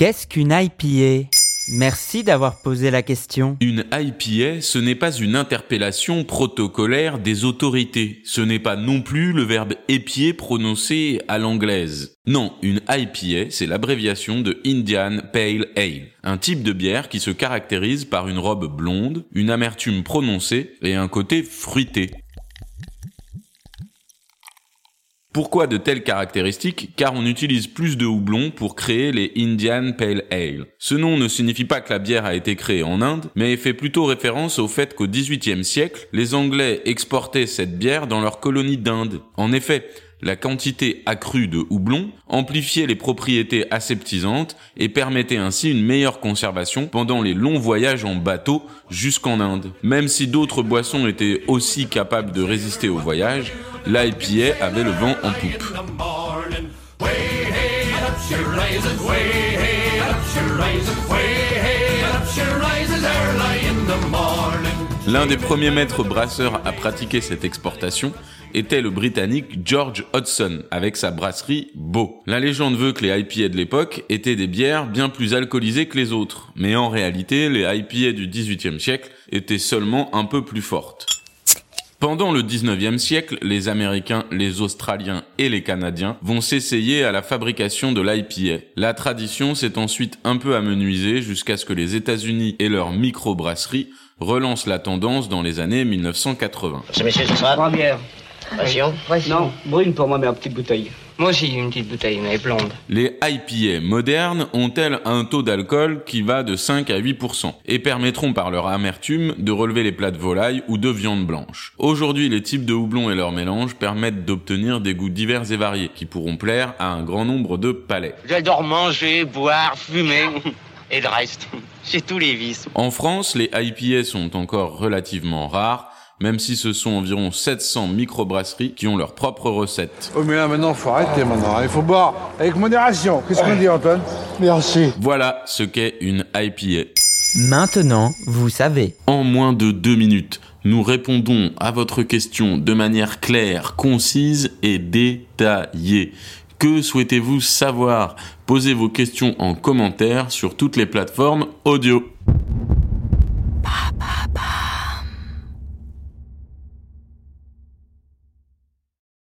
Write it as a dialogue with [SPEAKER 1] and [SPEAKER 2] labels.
[SPEAKER 1] Qu'est-ce qu'une IPA Merci d'avoir posé la question.
[SPEAKER 2] Une IPA, ce n'est pas une interpellation protocolaire des autorités. Ce n'est pas non plus le verbe épier prononcé à l'anglaise. Non, une IPA, c'est l'abréviation de Indian Pale Ale, un type de bière qui se caractérise par une robe blonde, une amertume prononcée et un côté fruité. Pourquoi de telles caractéristiques Car on utilise plus de houblon pour créer les Indian Pale Ale. Ce nom ne signifie pas que la bière a été créée en Inde, mais fait plutôt référence au fait qu'au XVIIIe siècle, les Anglais exportaient cette bière dans leur colonie d'Inde. En effet, la quantité accrue de houblon amplifiait les propriétés aseptisantes et permettait ainsi une meilleure conservation pendant les longs voyages en bateau jusqu'en Inde. Même si d'autres boissons étaient aussi capables de résister au voyage, l'IPA avait le vent en poupe. L'un des premiers maîtres brasseurs à pratiquer cette exportation était le Britannique George Hodgson avec sa brasserie Beau. La légende veut que les IPA de l'époque étaient des bières bien plus alcoolisées que les autres, mais en réalité les IPA du XVIIIe siècle étaient seulement un peu plus fortes. Pendant le 19e siècle, les Américains, les Australiens et les Canadiens vont s'essayer à la fabrication de l'IPA. La tradition s'est ensuite un peu amenuisée jusqu'à ce que les États-Unis et leurs microbrasseries relance la tendance dans les années 1980.
[SPEAKER 3] Ce monsieur, ce sera
[SPEAKER 4] Trois bières.
[SPEAKER 3] Passion
[SPEAKER 4] Non, brune pour moi, mais en petite bouteille.
[SPEAKER 5] Moi aussi, une petite bouteille, mais blonde.
[SPEAKER 2] Les IPA modernes ont-elles un taux d'alcool qui va de 5 à 8% et permettront par leur amertume de relever les plats de volaille ou de viande blanche? Aujourd'hui, les types de houblon et leur mélange permettent d'obtenir des goûts divers et variés qui pourront plaire à un grand nombre de palais.
[SPEAKER 5] J'adore manger, boire, fumer. Et le reste, j'ai tous les vices.
[SPEAKER 2] En France, les IPA sont encore relativement rares, même si ce sont environ 700 microbrasseries qui ont leur propre recette.
[SPEAKER 6] Oh mais là maintenant faut arrêter maintenant, il faut boire avec modération. Qu'est-ce qu'on dit Antoine? Merci.
[SPEAKER 2] Voilà ce qu'est une IPA.
[SPEAKER 1] Maintenant, vous savez.
[SPEAKER 2] En moins de deux minutes, nous répondons à votre question de manière claire, concise et détaillée. Que souhaitez-vous savoir? Posez vos questions en commentaire sur toutes les plateformes audio.